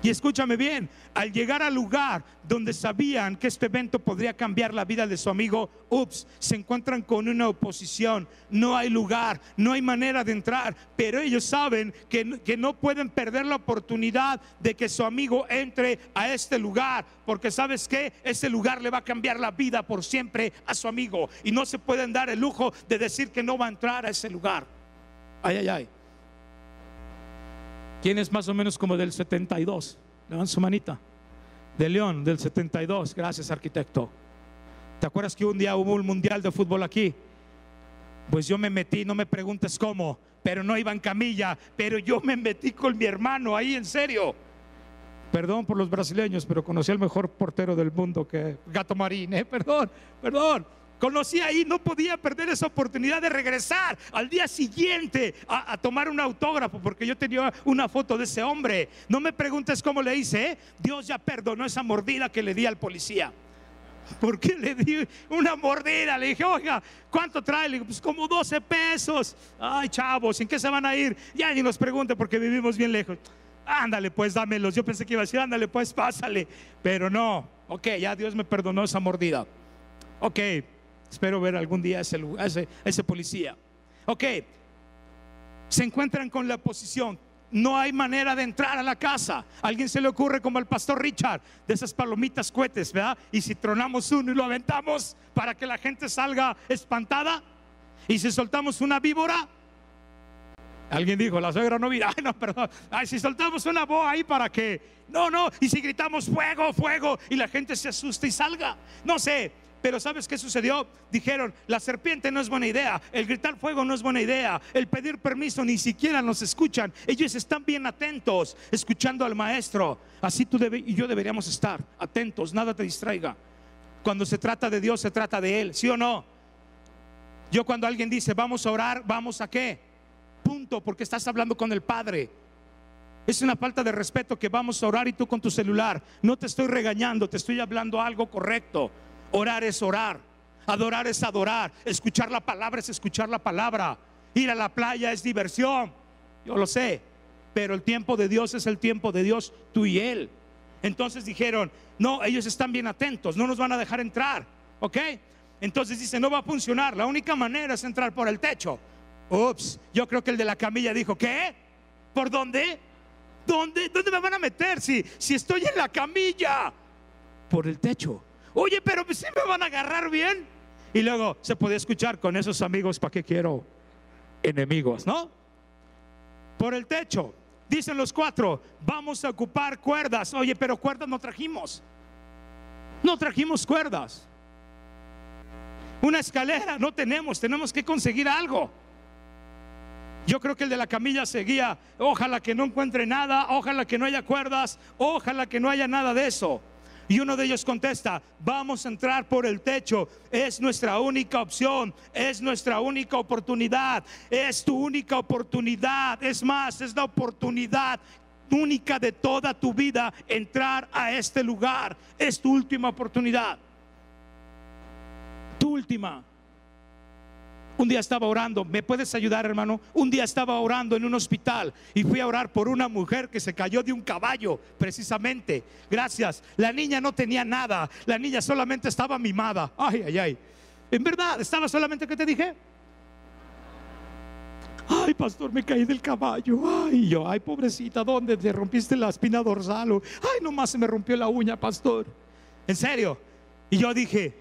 Y escúchame bien, al llegar al lugar donde sabían que este evento podría cambiar la vida de su amigo, ups, se encuentran con una oposición, no hay lugar, no hay manera de entrar, pero ellos saben que, que no pueden perder la oportunidad de que su amigo entre a este lugar, porque sabes que ese lugar le va a cambiar la vida por siempre a su amigo. Y no se pueden dar el lujo de decir que no va a entrar a ese lugar. Ay, ay, ay. ¿Quién es más o menos como del 72? Levan su manita. De León, del 72. Gracias, arquitecto. ¿Te acuerdas que un día hubo un mundial de fútbol aquí? Pues yo me metí, no me preguntes cómo, pero no iba en camilla, pero yo me metí con mi hermano ahí, en serio. Perdón por los brasileños, pero conocí al mejor portero del mundo que Gato Marín, ¿eh? perdón, perdón. Conocí ahí, no podía perder esa oportunidad de regresar al día siguiente a, tomar un autógrafo, porque yo tenía una foto de ese hombre. No me preguntes cómo le hice, ¿eh? Dios ya perdonó esa mordida que le di al policía. Porque le di una mordida? Le dije, oiga, ¿cuánto trae? Le dije, pues como 12 pesos. Ay, chavos, ¿en qué se van a ir? Ya ni nos pregunte porque vivimos bien lejos. Ándale, pues dámelos. Yo pensé que iba a decir, ándale, pues pásale. Pero no, ok, ya Dios me perdonó esa mordida. Ok, Espero ver algún día ese, ese, policía. Ok, se encuentran con la oposición. No hay manera de entrar a la casa. alguien se le ocurre como el pastor Richard, de esas palomitas cohetes, ¿verdad? Y si tronamos uno y lo aventamos para que la gente salga espantada. Y si soltamos una víbora, Alguien dijo, la suegra no mira. Ay, no, perdón. Ay, si soltamos una boa ahí para que. No, no. Y si gritamos fuego, fuego. Y la gente se asusta y salga. No sé. Pero ¿sabes qué sucedió? Dijeron, la serpiente no es buena idea, el gritar fuego no es buena idea, el pedir permiso ni siquiera nos escuchan. Ellos están bien atentos, escuchando al maestro. Así tú y yo deberíamos estar atentos, nada te distraiga. Cuando se trata de Dios, se trata de Él, ¿sí o no? Yo cuando alguien dice, vamos a orar, vamos a qué? Punto, porque estás hablando con el Padre. Es una falta de respeto que vamos a orar y tú con tu celular. No te estoy regañando, te estoy hablando algo correcto. Orar es orar. Adorar es adorar. Escuchar la palabra es escuchar la palabra. Ir a la playa es diversión. Yo lo sé. Pero el tiempo de Dios es el tiempo de Dios, tú y Él. Entonces dijeron, no, ellos están bien atentos, no nos van a dejar entrar. ¿Ok? Entonces dice, no va a funcionar. La única manera es entrar por el techo. Ups, yo creo que el de la camilla dijo, ¿qué? ¿Por dónde? ¿Dónde, ¿Dónde me van a meter si, si estoy en la camilla? Por el techo. Oye, pero si me van a agarrar bien. Y luego se puede escuchar con esos amigos, ¿para qué quiero enemigos, no? Por el techo. Dicen los cuatro, vamos a ocupar cuerdas. Oye, pero cuerdas no trajimos. No trajimos cuerdas. Una escalera no tenemos, tenemos que conseguir algo. Yo creo que el de la camilla seguía, ojalá que no encuentre nada, ojalá que no haya cuerdas, ojalá que no haya nada de eso. Y uno de ellos contesta, vamos a entrar por el techo, es nuestra única opción, es nuestra única oportunidad, es tu única oportunidad, es más, es la oportunidad única de toda tu vida entrar a este lugar, es tu última oportunidad, tu última. Un día estaba orando, ¿me puedes ayudar hermano? Un día estaba orando en un hospital y fui a orar por una mujer que se cayó de un caballo, precisamente. Gracias. La niña no tenía nada, la niña solamente estaba mimada. Ay, ay, ay. En verdad, estaba solamente que te dije. Ay, pastor, me caí del caballo. Ay, yo, ay, pobrecita, ¿dónde te rompiste la espina dorsal? Ay, nomás se me rompió la uña, pastor. En serio. Y yo dije,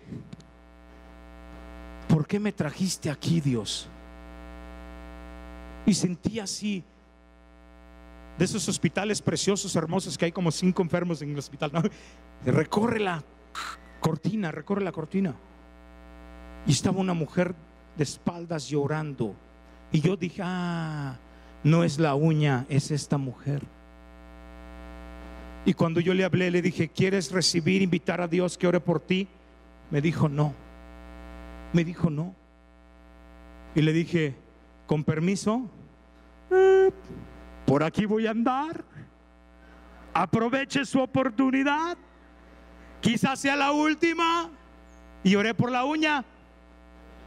¿por qué me trajiste aquí, Dios? Y sentí así, de esos hospitales preciosos, hermosos, que hay como cinco enfermos en el hospital. Recorre la cortina, recorre la cortina. Y estaba una mujer de espaldas llorando. Y yo dije, ah, no es la uña, es esta mujer. Y cuando yo le hablé, le dije, ¿quieres recibir, invitar a Dios que ore por ti? Me dijo, no. Me dijo no. Y le dije, con permiso, eh, por aquí voy a andar. Aproveche su oportunidad. Quizás sea la última. Y oré por la uña.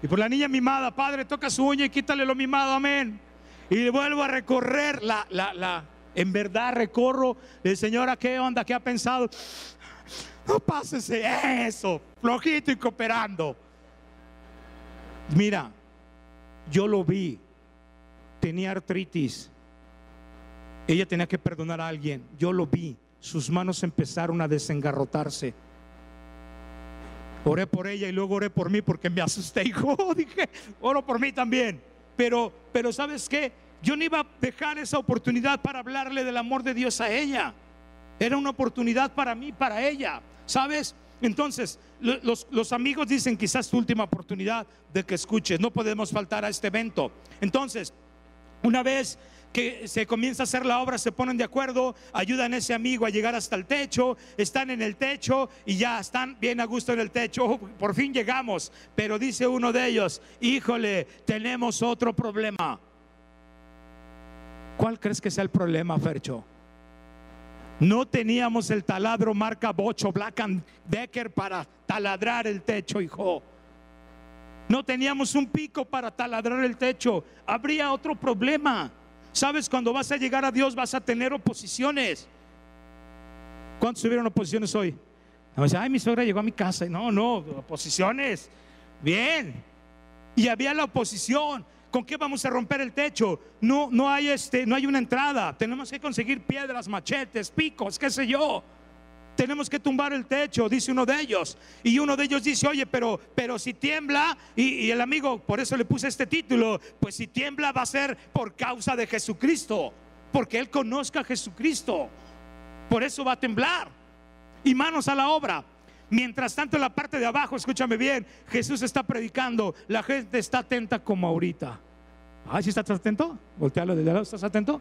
Y por la niña mimada, Padre, toca su uña y quítale lo mimado, amén. Y vuelvo a recorrer la, la, la, en verdad recorro. El Señor, ¿a qué onda? ¿Qué ha pensado? No pásese eso, flojito y cooperando. Mira, yo lo vi, tenía artritis, ella tenía que perdonar a alguien, yo lo vi, sus manos empezaron a desengarrotarse. Oré por ella y luego oré por mí porque me asusté, hijo, dije, oro por mí también. Pero, pero ¿sabes qué? Yo no iba a dejar esa oportunidad para hablarle del amor de Dios a ella. Era una oportunidad para mí, para ella. ¿Sabes? Entonces, los, amigos dicen quizás tu última oportunidad de que escuches. No podemos faltar a este evento. Entonces, una vez que se comienza a hacer la obra, se ponen de acuerdo, ayudan a ese amigo a llegar hasta el techo, están en el techo y ya están bien a gusto en el techo, por fin llegamos, pero dice uno de ellos, híjole, tenemos otro problema. ¿Cuál crees que sea el problema, Fercho? No teníamos el taladro marca Bocho Black and Decker para taladrar el techo, hijo. No teníamos un pico para taladrar el techo. Habría otro problema. Sabes, cuando vas a llegar a Dios vas a tener oposiciones. ¿Cuántos tuvieron oposiciones hoy? Ay, mi suegra llegó a mi casa. No, no, oposiciones. Bien. Y había la oposición. ¿Con qué vamos a romper el techo? No, no hay este, no hay una entrada. Tenemos que conseguir piedras, machetes, picos, qué sé yo. Tenemos que tumbar el techo, dice uno de ellos. Y uno de ellos dice, oye, pero, pero si tiembla, y, y el amigo, por eso le puse este título, pues si tiembla va a ser por causa de Jesucristo, porque él conozca a Jesucristo. Por eso va a temblar. Y manos a la obra. Mientras tanto, en la parte de abajo, escúchame bien, Jesús está predicando, la gente está atenta como ahorita. Ay, ¿sí estás atento? Voltealo de lado, ¿estás atento?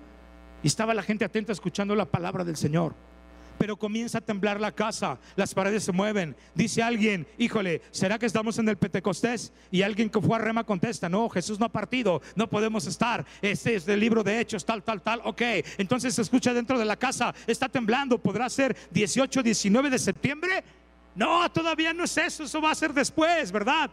Y estaba la gente atenta escuchando la palabra del Señor. Pero comienza a temblar la casa, las paredes se mueven. Dice alguien, híjole, ¿será que estamos en el Pentecostés? Y alguien que fue a Rema contesta, no, Jesús no ha partido, no podemos estar. Este es del libro de Hechos, tal, tal, tal. Ok, entonces se escucha dentro de la casa, está temblando, ¿podrá ser 18, 19 de septiembre? No, todavía no es eso, eso va a ser después, ¿verdad?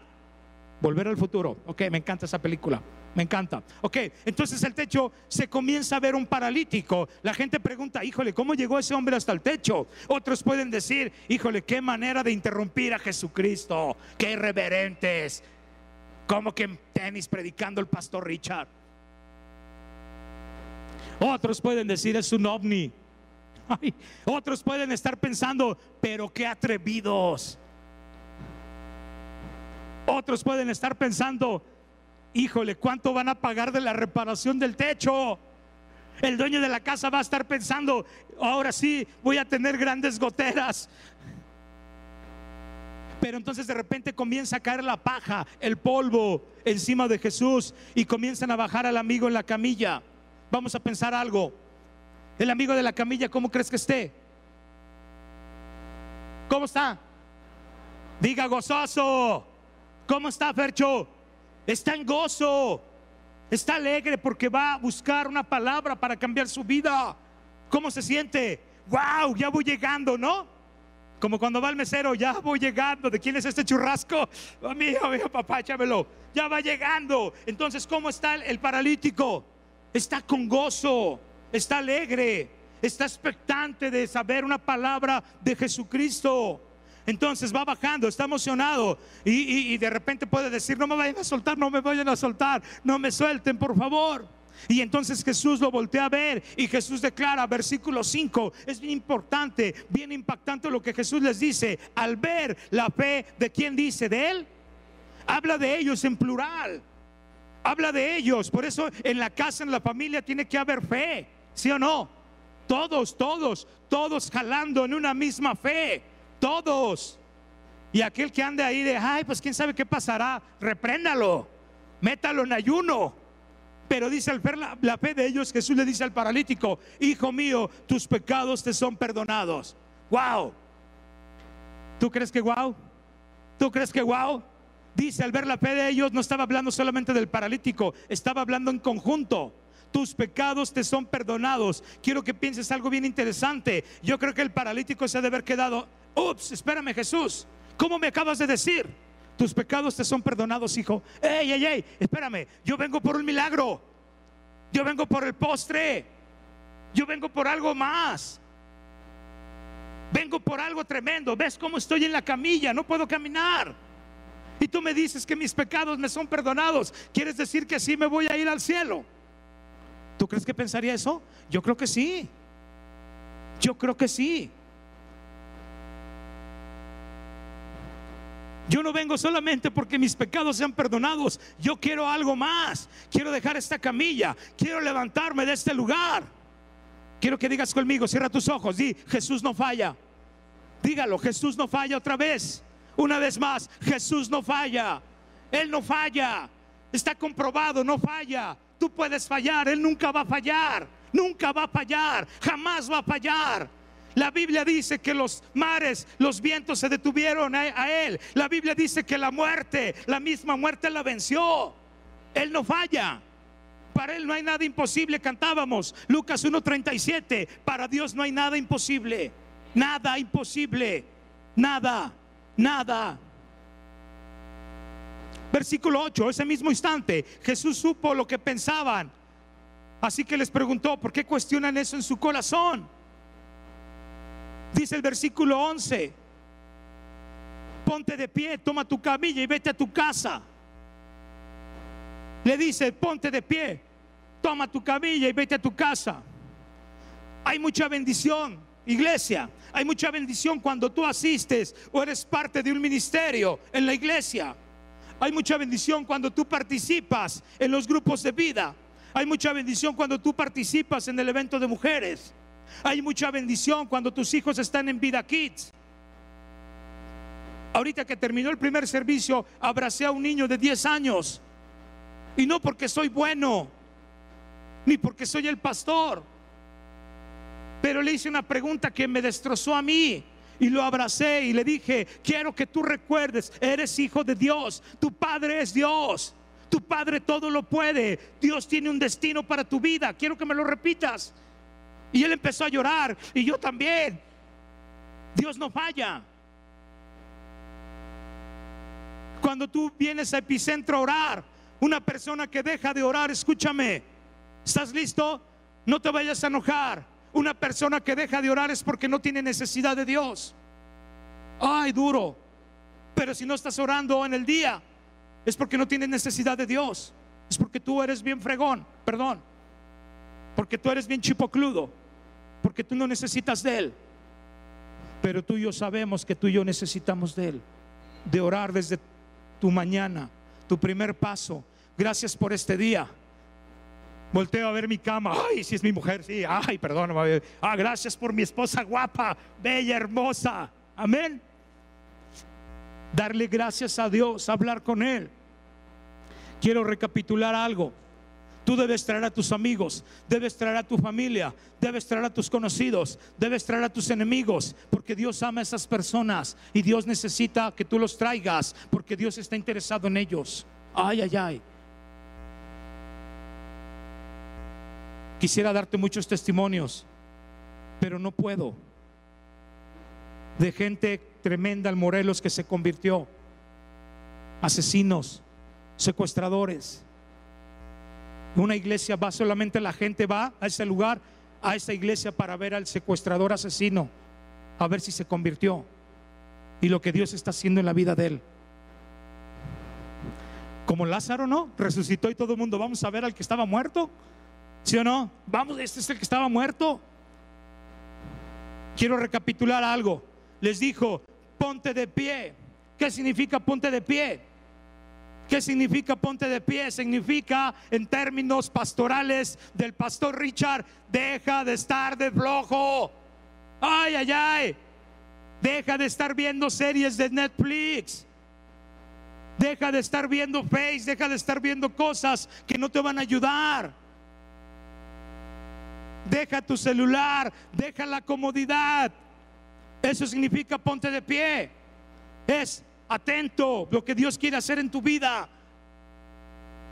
Volver al futuro. Ok, me encanta esa película. Me encanta. Ok, entonces el techo se comienza a ver un paralítico. La gente pregunta, híjole, ¿cómo llegó ese hombre hasta el techo? Otros pueden decir, híjole, qué manera de interrumpir a Jesucristo. Qué irreverentes. Como que en tenis predicando el pastor Richard. Otros pueden decir, es un ovni. Otros pueden estar pensando, pero qué atrevidos. Otros pueden estar pensando, híjole, ¿cuánto van a pagar de la reparación del techo? El dueño de la casa va a estar pensando, ahora sí, voy a tener grandes goteras. Pero entonces de repente comienza a caer la paja, el polvo encima de Jesús y comienzan a bajar al amigo en la camilla. Vamos a pensar algo. El amigo de la camilla, ¿cómo crees que esté? ¿Cómo está? Diga gozoso. ¿Cómo está, Fercho? Está en gozo. Está alegre porque va a buscar una palabra para cambiar su vida. ¿Cómo se siente? ¡Wow! Ya voy llegando, ¿no? Como cuando va el mesero, ya voy llegando. ¿De quién es este churrasco? Oh, mío, mío, papá, échamelo. Ya va llegando. Entonces, ¿cómo está el paralítico? Está con gozo está alegre, está expectante de saber una palabra de Jesucristo. Entonces va bajando, está emocionado y, de repente puede decir, no me vayan a soltar, no me vayan a soltar, no me suelten, por favor. Y entonces Jesús lo voltea a ver y Jesús declara, versículo 5, es importante, bien impactante lo que Jesús les dice. Al ver la fe de quien dice, de él, habla de ellos en plural, habla de ellos. Por eso en la casa, en la familia tiene que haber fe. ¿Sí o no? Todos, todos, todos jalando en una misma fe. Todos. Y aquel que ande ahí de, ay, pues quién sabe qué pasará, repréndalo, métalo en ayuno. Pero dice al ver la, fe de ellos, Jesús le dice al paralítico, hijo mío, tus pecados te son perdonados. Wow. ¿Tú crees que wow? ¿Tú crees que wow? Dice al ver la fe de ellos, no estaba hablando solamente del paralítico, estaba hablando en conjunto tus pecados te son perdonados. Quiero que pienses algo bien interesante. Yo creo que el paralítico se ha de haber quedado, ups, espérame Jesús, ¿cómo me acabas de decir? Tus pecados te son perdonados, hijo. Ey, ey, ey, espérame, yo vengo por un milagro. Yo vengo por el postre. Yo vengo por algo más. Vengo por algo tremendo. ¿Ves cómo estoy en la camilla? No puedo caminar. Y tú me dices que mis pecados me son perdonados. ¿Quieres decir que así me voy a ir al cielo? ¿Tú crees que pensaría eso? Yo creo que sí. Yo creo que sí. Yo no vengo solamente porque mis pecados sean perdonados. Yo quiero algo más. Quiero dejar esta camilla. Quiero levantarme de este lugar. Quiero que digas conmigo, cierra tus ojos. Di, Jesús no falla. Dígalo, Jesús no falla otra vez. Una vez más, Jesús no falla. Él no falla. Está comprobado, no falla. Tú puedes fallar, Él nunca va a fallar, nunca va a fallar, jamás va a fallar. La Biblia dice que los mares, los vientos se detuvieron a, Él. La Biblia dice que la muerte, la misma muerte la venció. Él no falla. Para Él no hay nada imposible, cantábamos. Lucas 1.37, para Dios no hay nada imposible. Nada imposible. Nada, nada. Versículo 8, ese mismo instante, Jesús supo lo que pensaban. Así que les preguntó, ¿por qué cuestionan eso en su corazón? Dice el versículo 11, ponte de pie, toma tu camilla y vete a tu casa. Le dice, ponte de pie, toma tu camilla y vete a tu casa. Hay mucha bendición, iglesia. Hay mucha bendición cuando tú asistes o eres parte de un ministerio en la iglesia. Hay mucha bendición cuando tú participas en los grupos de vida. Hay mucha bendición cuando tú participas en el evento de mujeres. Hay mucha bendición cuando tus hijos están en Vida Kids. Ahorita que terminó el primer servicio, abracé a un niño de 10 años. Y no porque soy bueno, ni porque soy el pastor. Pero le hice una pregunta que me destrozó a mí. Y lo abracé y le dije, quiero que tú recuerdes, eres hijo de Dios, tu Padre es Dios, tu Padre todo lo puede, Dios tiene un destino para tu vida, quiero que me lo repitas. Y él empezó a llorar y yo también. Dios no falla. Cuando tú vienes a Epicentro a orar, una persona que deja de orar, escúchame, ¿estás listo? No te vayas a enojar. Una persona que deja de orar es porque no tiene necesidad de Dios. Ay, duro. Pero si no estás orando en el día, es porque no tienes necesidad de Dios. Es porque tú eres bien fregón, perdón. Porque tú eres bien chipocludo. Porque tú no necesitas de Él. Pero tú y yo sabemos que tú y yo necesitamos de Él. De orar desde tu mañana, tu primer paso. Gracias por este día. Volteo a ver mi cama. Ay, si es mi mujer, sí. Ay, perdón. Ah, gracias por mi esposa guapa, bella, hermosa. Amén. Darle gracias a Dios, hablar con Él. Quiero recapitular algo. Tú debes traer a tus amigos, debes traer a tu familia, debes traer a tus conocidos, debes traer a tus enemigos, porque Dios ama a esas personas y Dios necesita que tú los traigas, porque Dios está interesado en ellos. Ay, ay, ay. Quisiera darte muchos testimonios, pero no puedo. De gente tremenda en Morelos que se convirtió. Asesinos, secuestradores. Una iglesia va, solamente la gente va a ese lugar, a esa iglesia para ver al secuestrador asesino, a ver si se convirtió. Y lo que Dios está haciendo en la vida de él. Como Lázaro, ¿no? Resucitó y todo el mundo, vamos a ver al que estaba muerto. ¿Sí o no? Vamos, este es el que estaba muerto. Quiero recapitular algo. Les dijo, ponte de pie. ¿Qué significa ponte de pie? ¿Qué significa ponte de pie? Significa en términos pastorales del pastor Richard, deja de estar de flojo. Ay, ay, ay. Deja de estar viendo series de Netflix. Deja de estar viendo Face, deja de estar viendo cosas que no te van a ayudar. Deja tu celular, deja la comodidad. Eso significa ponte de pie. Es atento lo que Dios quiere hacer en tu vida.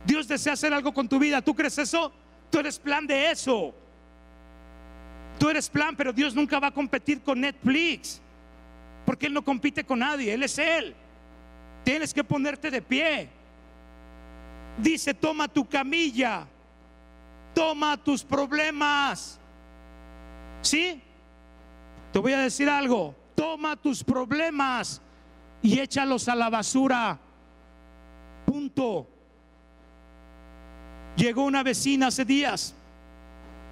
Dios desea hacer algo con tu vida. ¿Tú crees eso? Tú eres plan de eso. Tú eres plan, pero Dios nunca va a competir con Netflix. Porque Él no compite con nadie. Él es Él. Tienes que ponerte de pie. Dice, toma tu camilla toma tus problemas. ¿Sí? Te voy a decir algo. Toma tus problemas y échalos a la basura. Punto. Llegó una vecina hace días.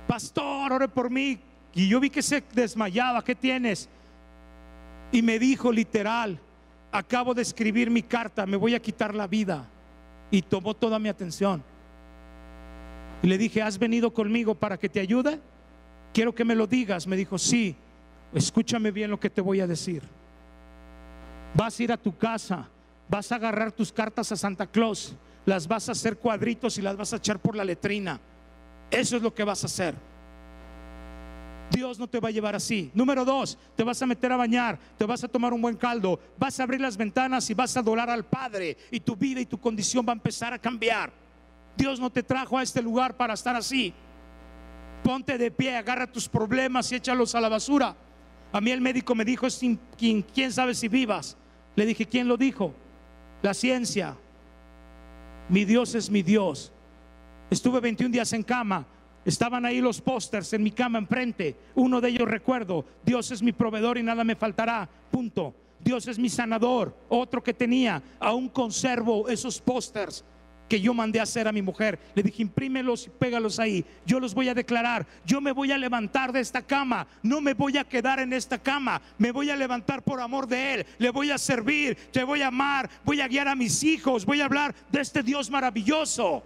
Pastor, ore por mí. Y yo vi que se desmayaba. ¿Qué tienes? Y me dijo literal, acabo de escribir mi carta, me voy a quitar la vida. Y tomó toda mi atención. Y le dije, ¿has venido conmigo para que te ayude? Quiero que me lo digas. Me dijo, sí, escúchame bien lo que te voy a decir. Vas a ir a tu casa, vas a agarrar tus cartas a Santa Claus, las vas a hacer cuadritos y las vas a echar por la letrina. Eso es lo que vas a hacer. Dios no te va a llevar así. Número dos, te vas a meter a bañar, te vas a tomar un buen caldo, vas a abrir las ventanas y vas a adorar al Padre y tu vida y tu condición va a empezar a cambiar. Dios no te trajo a este lugar para estar así. Ponte de pie, agarra tus problemas y échalos a la basura. A mí el médico me dijo, ¿quién sabe si vivas? Le dije, ¿quién lo dijo? La ciencia. Mi Dios es mi Dios. Estuve 21 días en cama. Estaban ahí los pósters en mi cama enfrente. Uno de ellos recuerdo, Dios es mi proveedor y nada me faltará. Punto. Dios es mi sanador. Otro que tenía, aún conservo esos pósters que yo mandé a hacer a mi mujer. Le dije, imprímelos y pégalos ahí. Yo los voy a declarar. Yo me voy a levantar de esta cama. No me voy a quedar en esta cama. Me voy a levantar por amor de Él. Le voy a servir. Te voy a amar. Voy a guiar a mis hijos. Voy a hablar de este Dios maravilloso.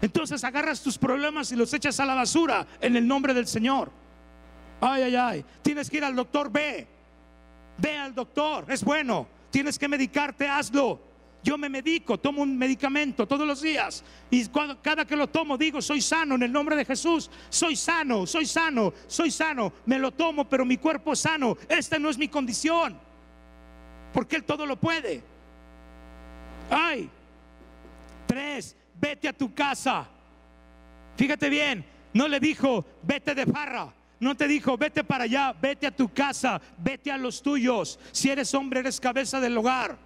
Entonces agarras tus problemas y los echas a la basura en el nombre del Señor. Ay, ay, ay. Tienes que ir al doctor B. Ve al doctor, es bueno. Tienes que medicarte, hazlo. Yo me medico, tomo un medicamento todos los días y cada que lo tomo digo, soy sano en el nombre de Jesús, soy sano, soy sano, soy sano, me lo tomo, pero mi cuerpo es sano, esta no es mi condición, porque Él todo lo puede. Ay, tres, vete a tu casa. Fíjate bien, no le dijo, vete de farra. No te dijo, vete para allá, vete a tu casa, vete a los tuyos. Si eres hombre, eres cabeza del hogar.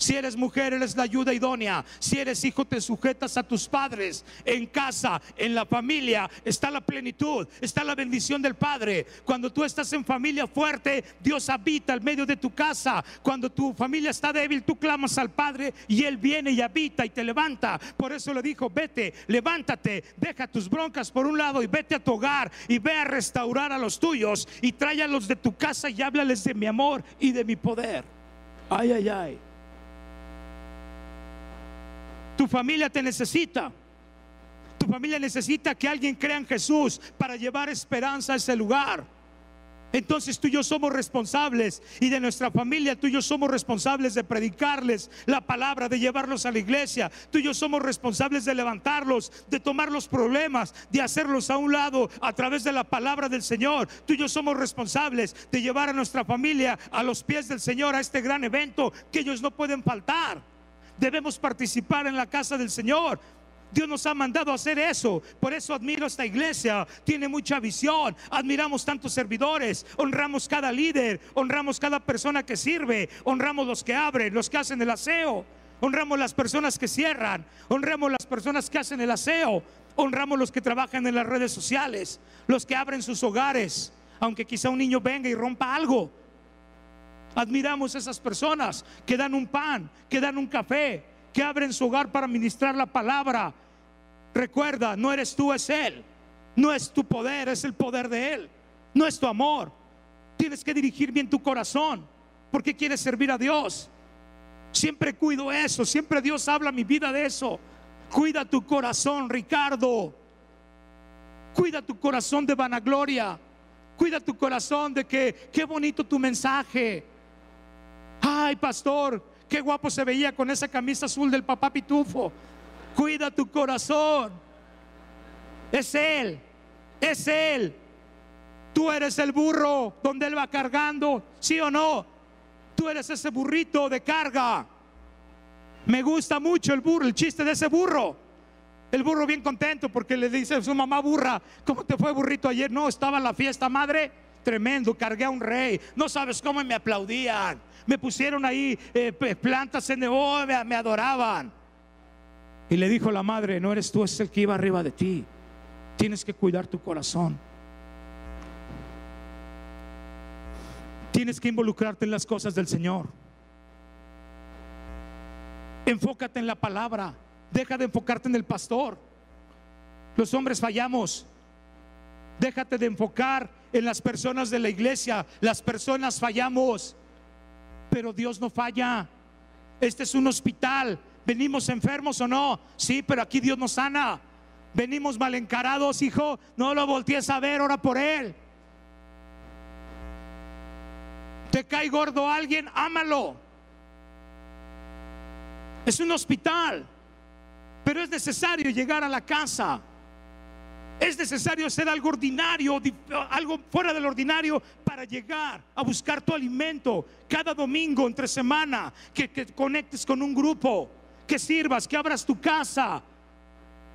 Si eres mujer, eres la ayuda idónea. Si eres hijo, te sujetas a tus padres. En casa, en la familia, está la plenitud, está la bendición del Padre. Cuando tú estás en familia fuerte, Dios habita al medio de tu casa. Cuando tu familia está débil, tú clamas al Padre y Él viene y habita y te levanta. Por eso le dijo, vete, levántate, deja tus broncas por un lado y vete a tu hogar y ve a restaurar a los tuyos y trae a los de tu casa y háblales de mi amor y de mi poder. Ay, ay, ay. Tu familia te necesita. Tu familia necesita que alguien crea en Jesús para llevar esperanza a ese lugar. Entonces tú y yo somos responsables y de nuestra familia tú y yo somos responsables de predicarles la palabra, de llevarlos a la iglesia. Tú y yo somos responsables de levantarlos, de tomar los problemas, de hacerlos a un lado a través de la palabra del Señor. Tú y yo somos responsables de llevar a nuestra familia a los pies del Señor a este gran evento que ellos no pueden faltar debemos participar en la casa del Señor. Dios nos ha mandado a hacer eso. Por eso admiro esta iglesia. Tiene mucha visión. Admiramos tantos servidores. Honramos cada líder. Honramos cada persona que sirve. Honramos los que abren, los que hacen el aseo. Honramos las personas que cierran. Honramos las personas que hacen el aseo. Honramos los que trabajan en las redes sociales. Los que abren sus hogares. Aunque quizá un niño venga y rompa algo. Admiramos esas personas que dan un pan, que dan un café, que abren su hogar para ministrar la palabra. Recuerda, no eres tú, es Él. No es tu poder, es el poder de Él. No es tu amor. Tienes que dirigir bien tu corazón porque quieres servir a Dios. Siempre cuido eso, siempre Dios habla mi vida de eso. Cuida tu corazón, Ricardo. Cuida tu corazón de vanagloria. Cuida tu corazón de que qué bonito tu mensaje. Ay, pastor, qué guapo se veía con esa camisa azul del papá Pitufo. Cuida tu corazón. Es Él, es Él. Tú eres el burro donde Él va cargando, ¿sí o no? Tú eres ese burrito de carga. Me gusta mucho el burro, el chiste de ese burro. El burro bien contento porque le dice a su mamá burra, ¿cómo te fue burrito ayer? No, estaba en la fiesta madre, tremendo, cargué a un rey. No sabes cómo me aplaudían me pusieron ahí eh, plantas en oh, me, me adoraban. Y le dijo la madre, no eres tú, es el que iba arriba de ti. Tienes que cuidar tu corazón. Tienes que involucrarte en las cosas del Señor. Enfócate en la palabra. Deja de enfocarte en el pastor. Los hombres fallamos. Déjate de enfocar en las personas de la iglesia. Las personas fallamos pero Dios no falla. Este es un hospital. ¿Venimos enfermos o no? Sí, pero aquí Dios nos sana. Venimos mal encarados, hijo. No lo voltees a ver, ora por él. Te cae gordo alguien, ámalo. Es un hospital, pero es necesario llegar a la casa es necesario hacer algo ordinario, algo fuera del ordinario para llegar a buscar tu alimento cada domingo, entre semana, que, que conectes con un grupo, que sirvas, que abras tu casa,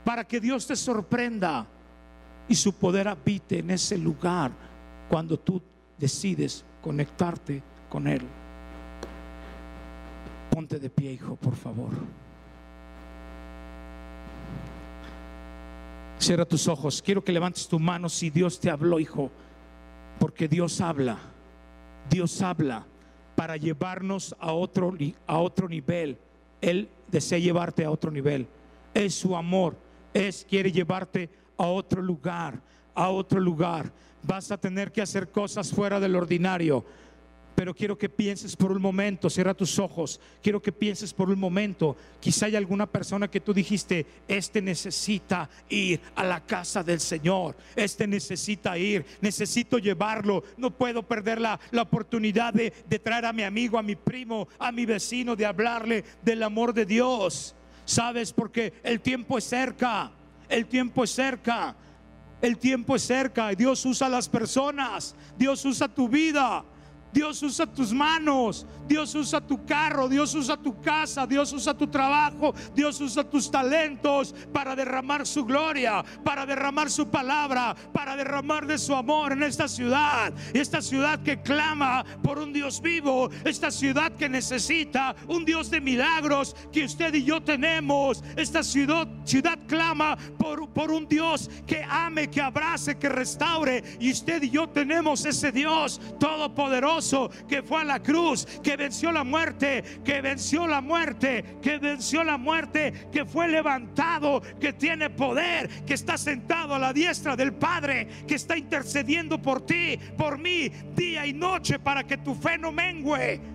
para que Dios te sorprenda y su poder habite en ese lugar cuando tú decides conectarte con Él. Ponte de pie, hijo, por favor. Cierra tus ojos. Quiero que levantes tu mano si Dios te habló, hijo. Porque Dios habla. Dios habla para llevarnos a otro, a otro nivel. Él desea llevarte a otro nivel. Es su amor. Es quiere llevarte a otro lugar, a otro lugar. Vas a tener que hacer cosas fuera del ordinario. Pero quiero que pienses por un momento, cierra tus ojos, quiero que pienses por un momento, quizá hay alguna persona que tú dijiste, este necesita ir a la casa del Señor, este necesita ir, necesito llevarlo, no puedo perder la, la oportunidad de, de traer a mi amigo, a mi primo, a mi vecino, de hablarle del amor de Dios. ¿Sabes? Porque el tiempo es cerca, el tiempo es cerca. El tiempo es cerca y Dios usa las personas, Dios usa tu vida. Dios usa tus manos, Dios usa tu carro, Dios usa tu casa, Dios usa tu trabajo, Dios usa tus talentos para derramar su gloria, para derramar su palabra, para derramar de su amor en esta ciudad. Esta ciudad que clama por un Dios vivo, esta ciudad que necesita un Dios de milagros que usted y yo tenemos. Esta ciudad, clama por, por un Dios que ame, que abrace, que restaure. Y usted y yo tenemos ese Dios todopoderoso que fue a la cruz, que venció la muerte, que venció la muerte, que venció la muerte, que fue levantado, que tiene poder, que está sentado a la diestra del Padre, que está intercediendo por ti, por mí, día y noche para que tu fe no mengue.